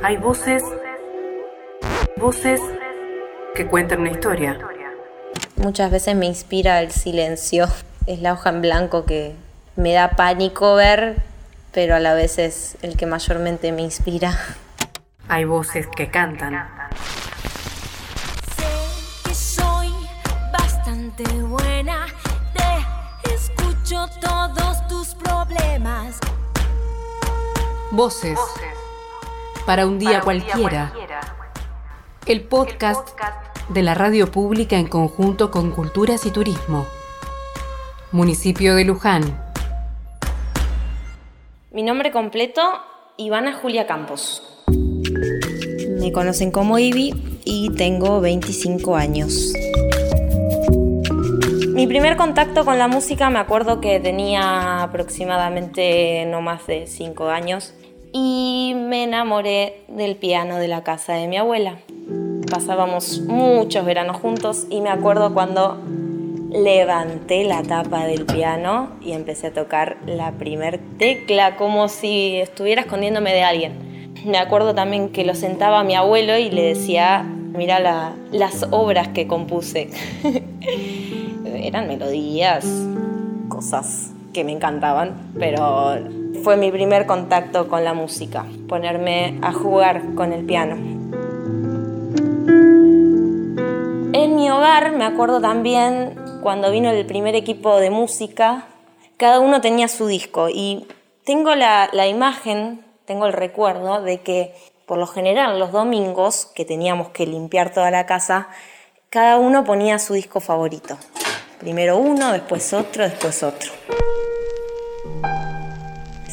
Hay voces, voces que cuentan una historia. Muchas veces me inspira el silencio. Es la hoja en blanco que me da pánico ver, pero a la vez es el que mayormente me inspira. Hay voces que cantan. Sé que soy bastante buena, te escucho todos tus problemas. Voces para un día, cualquiera. El podcast de la radio pública en conjunto con Culturas y Turismo. Municipio de Luján. Mi nombre completo, Ivana Julia Campos. Me conocen como Ivy y tengo 25 años. Mi primer contacto con la música me acuerdo que tenía aproximadamente no más de 5 años y me enamoré del piano de la casa de mi abuela. Pasábamos muchos veranos juntos y me acuerdo cuando levanté la tapa del piano y empecé a tocar la primer tecla como si estuviera escondiéndome de alguien. Me acuerdo también que lo sentaba a mi abuelo y le decía, mira las obras que compuse. Eran melodías, cosas que me encantaban, pero fue mi primer contacto con la música, ponerme a jugar con el piano. En mi hogar me acuerdo también cuando vino el primer equipo de música, cada uno tenía su disco y tengo la, imagen, tengo el recuerdo de que por lo general los domingos, que teníamos que limpiar toda la casa, cada uno ponía su disco favorito. Primero uno, después otro, después otro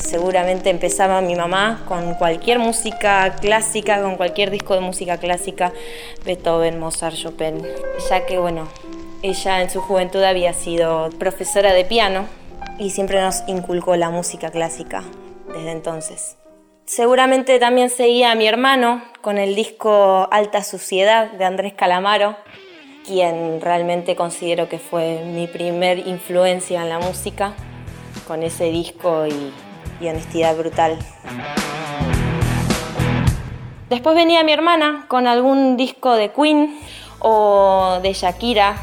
seguramente empezaba mi mamá con cualquier música clásica, con cualquier disco de música clásica, Beethoven, Mozart, Chopin, ya que bueno, ella en su juventud había sido profesora de piano y siempre nos inculcó la música clásica desde entonces. Seguramente también seguía a mi hermano con el disco Alta Suciedad de Andrés Calamaro, quien realmente considero que fue mi primer influencia en la música con ese disco y y honestidad brutal. Después venía mi hermana con algún disco de Queen o de Shakira,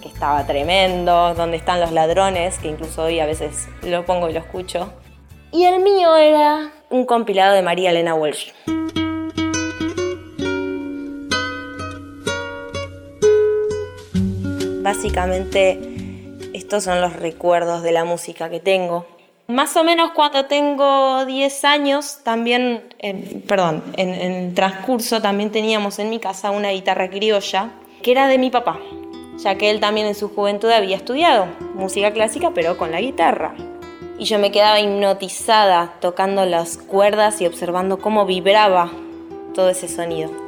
que estaba tremendo, donde están los ladrones, que incluso hoy a veces lo pongo y lo escucho. Y el mío era un compilado de María Elena Walsh. Básicamente estos son los recuerdos de la música que tengo. Más o menos cuando tengo 10 años, también, perdón, en, el transcurso también teníamos en mi casa una guitarra criolla que era de mi papá, ya que él también en su juventud había estudiado música clásica, pero con la guitarra. Y yo me quedaba hipnotizada tocando las cuerdas y observando cómo vibraba todo ese sonido.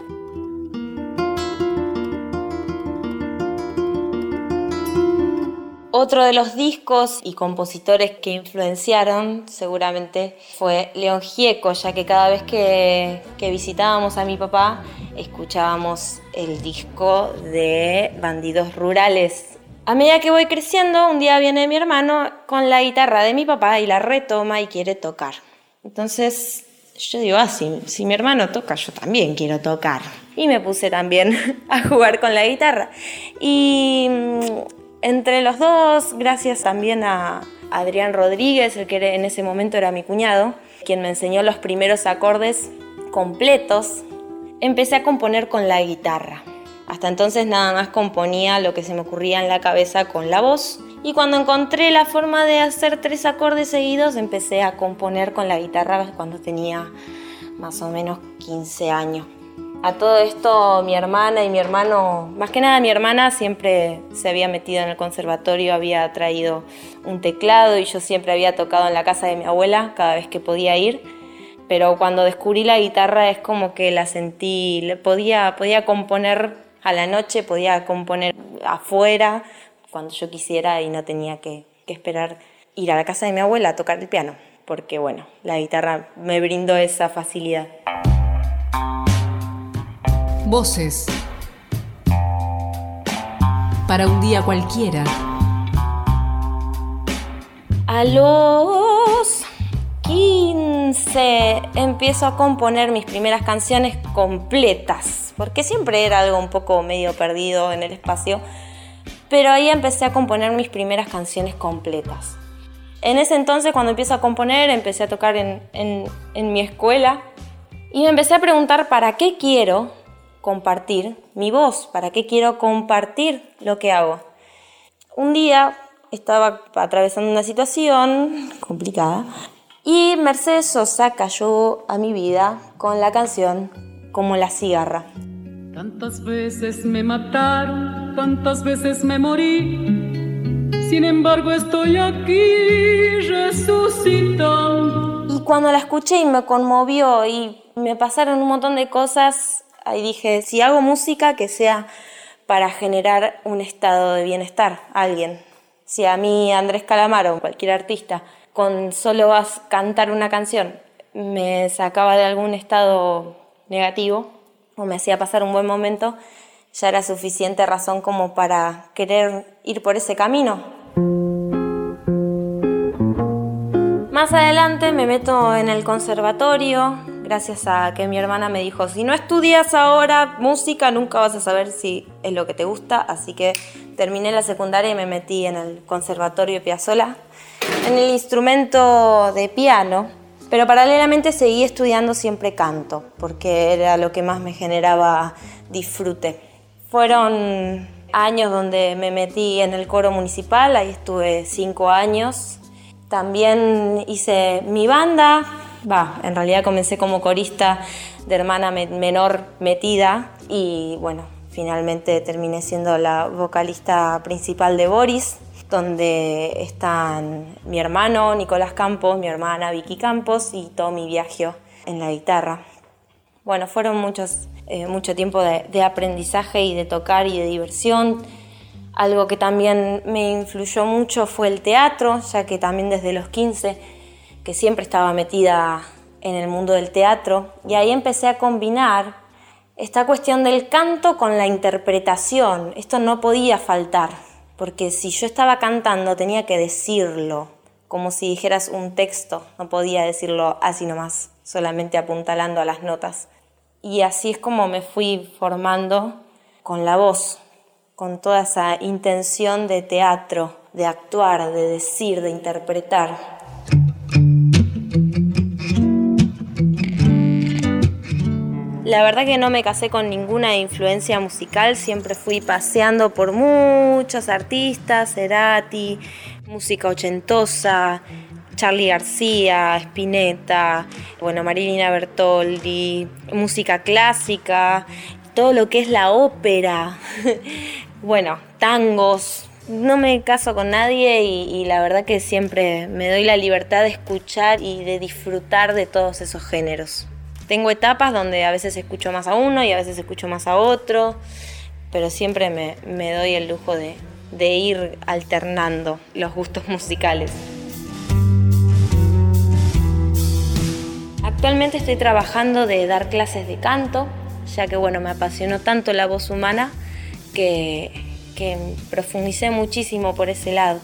Otro de los discos y compositores que influenciaron seguramente fue León Gieco, ya que cada vez que, visitábamos a mi papá escuchábamos el disco de Bandidos Rurales. A medida que voy creciendo, un día viene mi hermano con la guitarra de mi papá y la retoma y quiere tocar. Entonces yo digo, ah, si, si, mi hermano toca, yo también quiero tocar. Y me puse también a jugar con la guitarra. Y entre los dos, gracias también a Adrián Rodríguez, el que en ese momento era mi cuñado, quien me enseñó los primeros acordes completos, empecé a componer con la guitarra. Hasta entonces nada más componía lo que se me ocurría en la cabeza con la voz. Y cuando encontré la forma de hacer tres acordes seguidos, empecé a componer con la guitarra cuando tenía más o menos 15 años. A todo esto mi hermana y mi hermano, más que nada mi hermana siempre se había metido en el conservatorio, había traído un teclado y yo siempre había tocado en la casa de mi abuela cada vez que podía ir. Pero cuando descubrí la guitarra es como que la sentí, podía, podía componer a la noche, podía componer afuera cuando yo quisiera y no tenía que, que esperar ir a la casa de mi abuela a tocar el piano, porque bueno, la guitarra me brindó esa facilidad. Voces. Para un día cualquiera. A los 15 15 empiezo a componer mis primeras canciones completas, porque siempre era algo un poco medio perdido en el espacio, pero ahí empecé a componer mis primeras canciones completas. En ese entonces, cuando empiezo a componer, empecé a tocar en, en mi escuela y me empecé a preguntar para qué quiero compartir mi voz, para qué quiero compartir lo que hago. Un día estaba atravesando una situación complicada y Mercedes Sosa cayó a mi vida con la canción Como la cigarra. Tantas veces me mataron, tantas veces me morí, sin embargo estoy aquí resucitando. Y cuando la escuché y me conmovió y me pasaron un montón de cosas, ahí dije, si hago música que sea para generar un estado de bienestar a alguien. Si a mí Andrés Calamaro, cualquier artista, con solo cantar una canción me sacaba de algún estado negativo o me hacía pasar un buen momento, ya era suficiente razón como para querer ir por ese camino. Más adelante me meto en el conservatorio, gracias a que mi hermana me dijo, si no estudias ahora música, nunca vas a saber si es lo que te gusta, así que terminé la secundaria y me metí en el Conservatorio Piazzolla, en el instrumento de piano, pero paralelamente seguí estudiando siempre canto, porque era lo que más me generaba disfrute. Fueron años donde me metí en el coro municipal, ahí estuve cinco años. También hice mi banda, va, en realidad comencé como corista de hermana menor metida y bueno, finalmente terminé siendo la vocalista principal de Boris, donde están mi hermano Nicolás Campos, mi hermana Vicky Campos y Tommy Viaggio en la guitarra. Bueno, fueron muchos, eh, mucho tiempo de, de aprendizaje y de tocar y de diversión. Algo que también me influyó mucho fue el teatro, ya que también desde los 15 que siempre estaba metida en el mundo del teatro, y ahí empecé a combinar esta cuestión del canto con la interpretación. Esto no podía faltar, porque si yo estaba cantando tenía que decirlo, como si dijeras un texto, no podía decirlo así nomás, solamente apuntalando a las notas. Y así es como me fui formando con la voz, con toda esa intención de teatro, de actuar, de decir, de interpretar. La verdad que no me casé con ninguna influencia musical, siempre fui paseando por muchos artistas, Cerati, música ochentosa, Charlie García, Spinetta, bueno, Marilina Bertoldi, música clásica, todo lo que es la ópera, bueno, tangos. No me caso con nadie y, y la verdad que siempre me doy la libertad de escuchar y de disfrutar de todos esos géneros. Tengo etapas donde a veces escucho más a uno y a veces escucho más a otro, pero siempre me, doy el lujo de, ir alternando los gustos musicales. Actualmente estoy trabajando de dar clases de canto, ya que bueno, me apasionó tanto la voz humana que, que profundicé muchísimo por ese lado.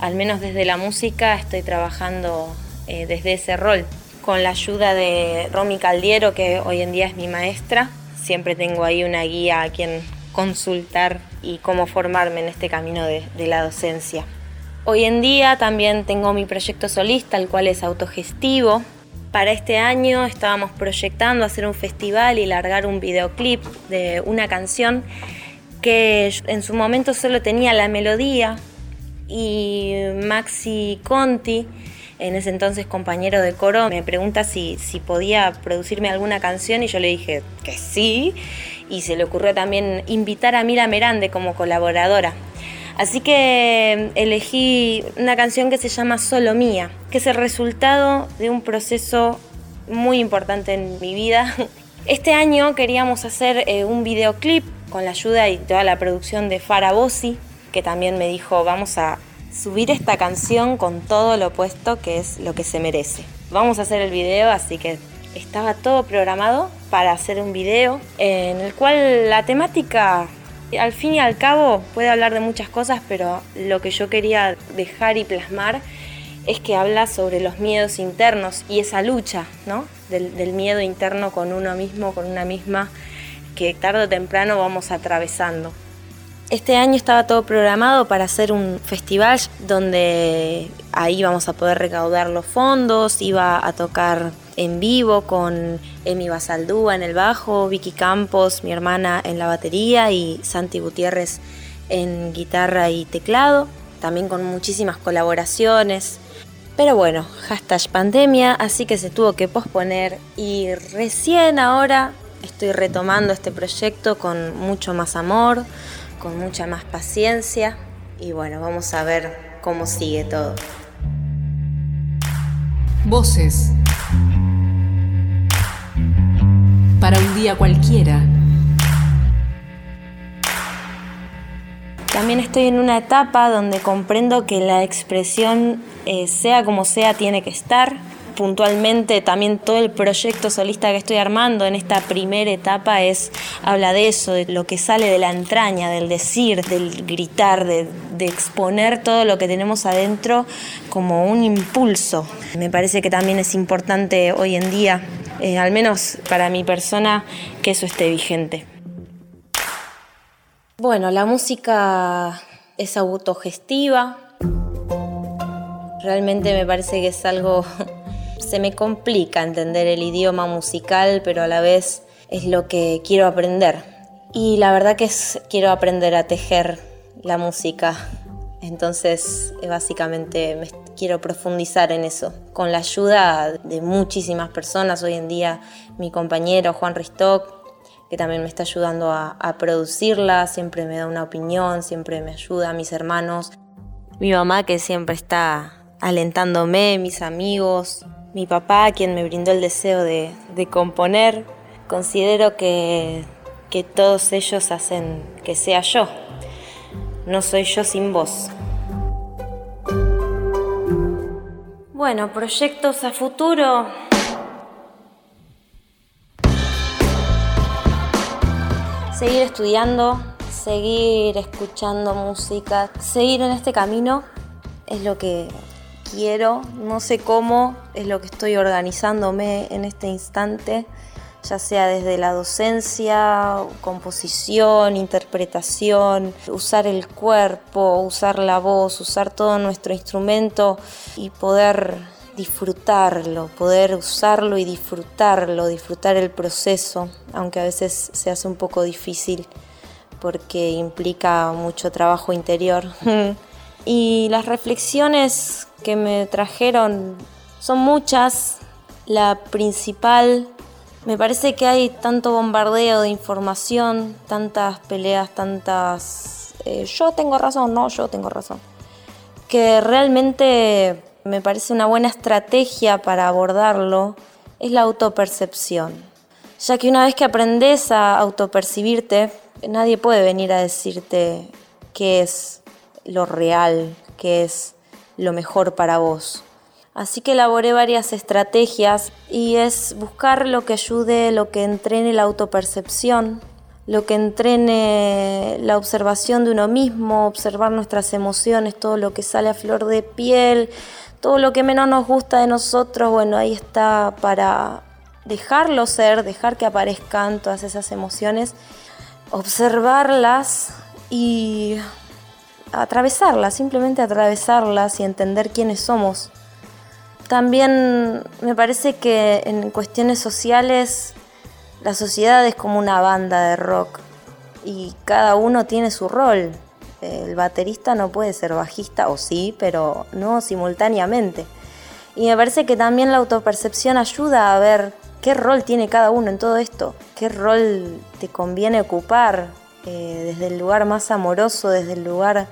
Al menos desde la música estoy trabajando eh, desde ese rol con la ayuda de Romy Caldiero, que hoy en día es mi maestra. Siempre tengo ahí una guía a quien consultar y cómo formarme en este camino de, la docencia. Hoy en día también tengo mi proyecto solista, el cual es autogestivo. Para este año estábamos proyectando hacer un festival y largar un videoclip de una canción que en su momento solo tenía la melodía y Maxi Conti en ese entonces compañero de coro, me pregunta si, si podía producirme alguna canción y yo le dije que sí. Y se le ocurrió también invitar a Mira Merande como colaboradora. Así que elegí una canción que se llama Solo Mía, que es el resultado de un proceso muy importante en mi vida. Este año queríamos hacer eh, un videoclip con la ayuda y toda la producción de Farah Bossi, que también me dijo, vamos a subir esta canción con todo lo opuesto que es lo que se merece. Vamos a hacer el video, así que estaba todo programado para hacer un video en el cual la temática al fin y al cabo puede hablar de muchas cosas, pero lo que yo quería dejar y plasmar es que habla sobre los miedos internos y esa lucha, ¿no? Del, del miedo interno con uno mismo, con una misma, que tarde o temprano vamos atravesando. Este año estaba todo programado para hacer un festival donde ahí vamos a poder recaudar los fondos, iba a tocar en vivo con Emi Basaldúa en el bajo, Vicky Campos, mi hermana en la batería y Santi Gutiérrez en guitarra y teclado, también con muchísimas colaboraciones. Pero bueno, hashtag pandemia, así que se tuvo que posponer y recién ahora estoy retomando este proyecto con mucho más amor, con mucha más paciencia y bueno, vamos a ver cómo sigue todo. Voces. Para un día cualquiera. También estoy en una etapa donde comprendo que la expresión, eh, sea como sea, tiene que estar. Puntualmente también todo el proyecto solista que estoy armando en esta primera etapa es habla de eso, de lo que sale de la entraña, del decir, del gritar, de, exponer todo lo que tenemos adentro como un impulso. Me parece que también es importante hoy en día, eh, al menos para mi persona, que eso esté vigente. Bueno, la música es autogestiva. Realmente me parece que es algo... Se me complica entender el idioma musical, pero a la vez es lo que quiero aprender. Y la verdad que es, quiero aprender a tejer la música. Entonces, eh, básicamente me quiero profundizar en eso. Con la ayuda de muchísimas personas, hoy en día mi compañero Juan Ristock, que también me está ayudando a, a, producirla, siempre me da una opinión, siempre me ayuda, mis hermanos, mi mamá que siempre está alentándome, mis amigos, mi papá quien me brindó el deseo de, de componer. Considero que, que todos ellos hacen que sea yo. No soy yo sin vos. Bueno, proyectos a futuro. seguir estudiando, seguir escuchando música, seguir en este camino es lo que quiero, no sé cómo, es lo que estoy organizándome en este instante, ya sea desde la docencia, composición, interpretación, usar el cuerpo, usar la voz, usar todo nuestro instrumento y poder disfrutarlo, poder usarlo y disfrutarlo, disfrutar el proceso, aunque a veces se hace un poco difícil porque implica mucho trabajo interior. y las reflexiones que me trajeron son muchas. La principal, me parece que hay tanto bombardeo de información, tantas peleas, tantas... Eh, yo tengo razón, no, yo tengo razón. Que realmente me parece una buena estrategia para abordarlo es la autopercepción, ya que una vez que aprendes a autopercibirte, nadie puede venir a decirte qué es lo real, qué es lo mejor para vos. Así que elaboré varias estrategias y es buscar lo que ayude, lo que entrene la autopercepción, lo que entrene la observación de uno mismo, observar nuestras emociones, todo lo que sale a flor de piel, todo lo que menos nos gusta de nosotros, bueno, ahí está para dejarlo ser, dejar que aparezcan todas esas emociones, observarlas y atravesarlas, simplemente atravesarlas y entender quiénes somos. También me parece que en cuestiones sociales la sociedad es como una banda de rock y cada uno tiene su rol el baterista no puede ser bajista, o sí, pero no simultáneamente. Y me parece que también la autopercepción ayuda a ver qué rol tiene cada uno en todo esto, qué rol te conviene ocupar eh, desde el lugar más amoroso, desde el lugar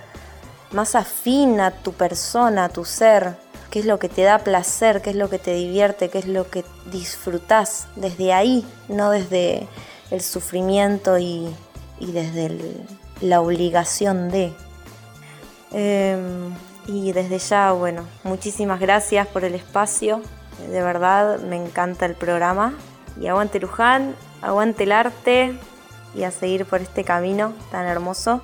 más afín a tu persona, a tu ser, qué es lo que te da placer, qué es lo que te divierte, qué es lo que disfrutas desde ahí, no desde el sufrimiento y, desde la obligación de. Em, y desde ya, bueno, muchísimas gracias por el espacio. De verdad, me encanta el programa. Y aguante Luján, aguante el arte y a seguir por este camino tan hermoso.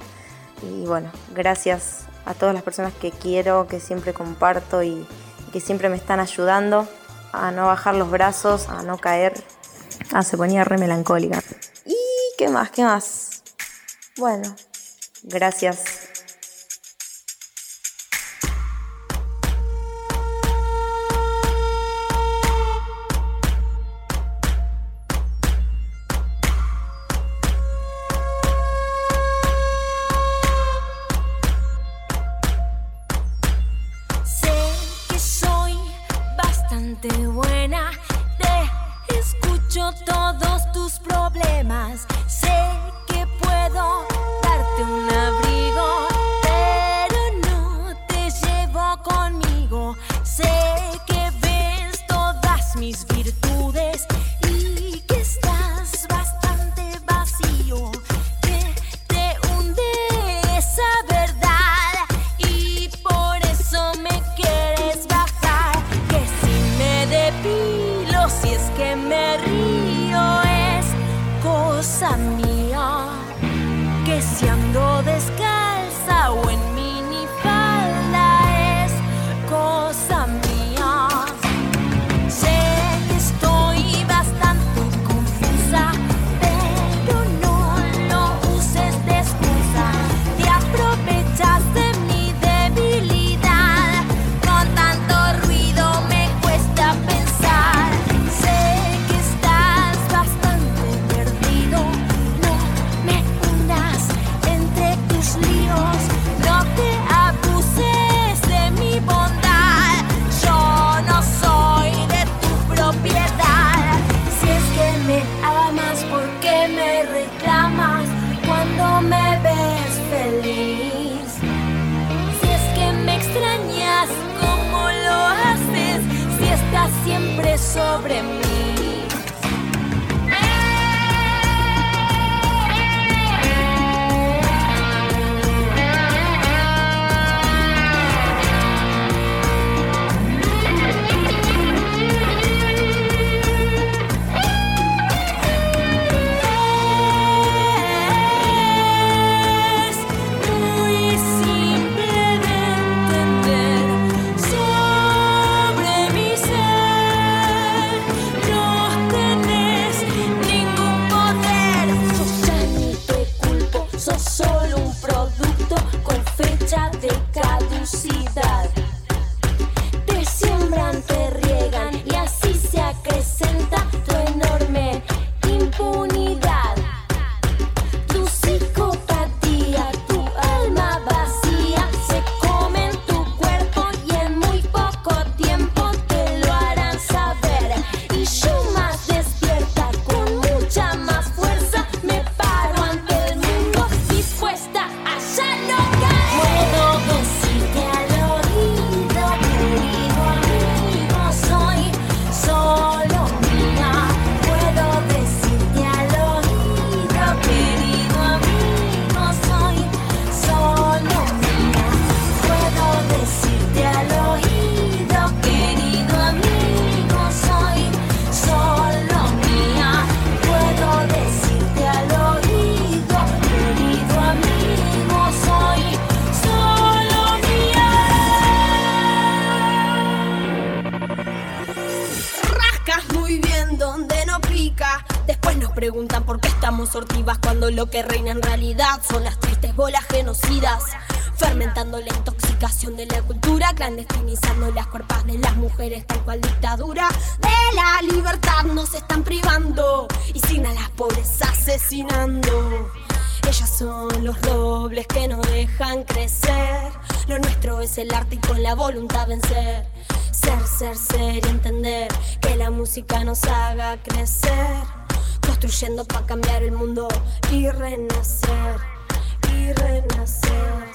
Y bueno, gracias a todas las personas que quiero, que siempre comparto y, que siempre me están ayudando a no bajar los brazos, a no caer. Ah, se ponía re melancólica. ¿Y qué más? ¿Qué más? Bueno, gracias lo que reina en realidad son las tristes bolas genocidas. Fermentando la intoxicación de la cultura, clandestinizando las cuerpas de las mujeres, tal cual dictadura de la libertad nos están privando y sin a las pobres asesinando. Ellas son los robles que no dejan crecer. Lo nuestro es el arte y con la voluntad vencer. Ser, ser, ser y entender que la música nos haga crecer construyendo para cambiar el mundo y renacer, y renacer.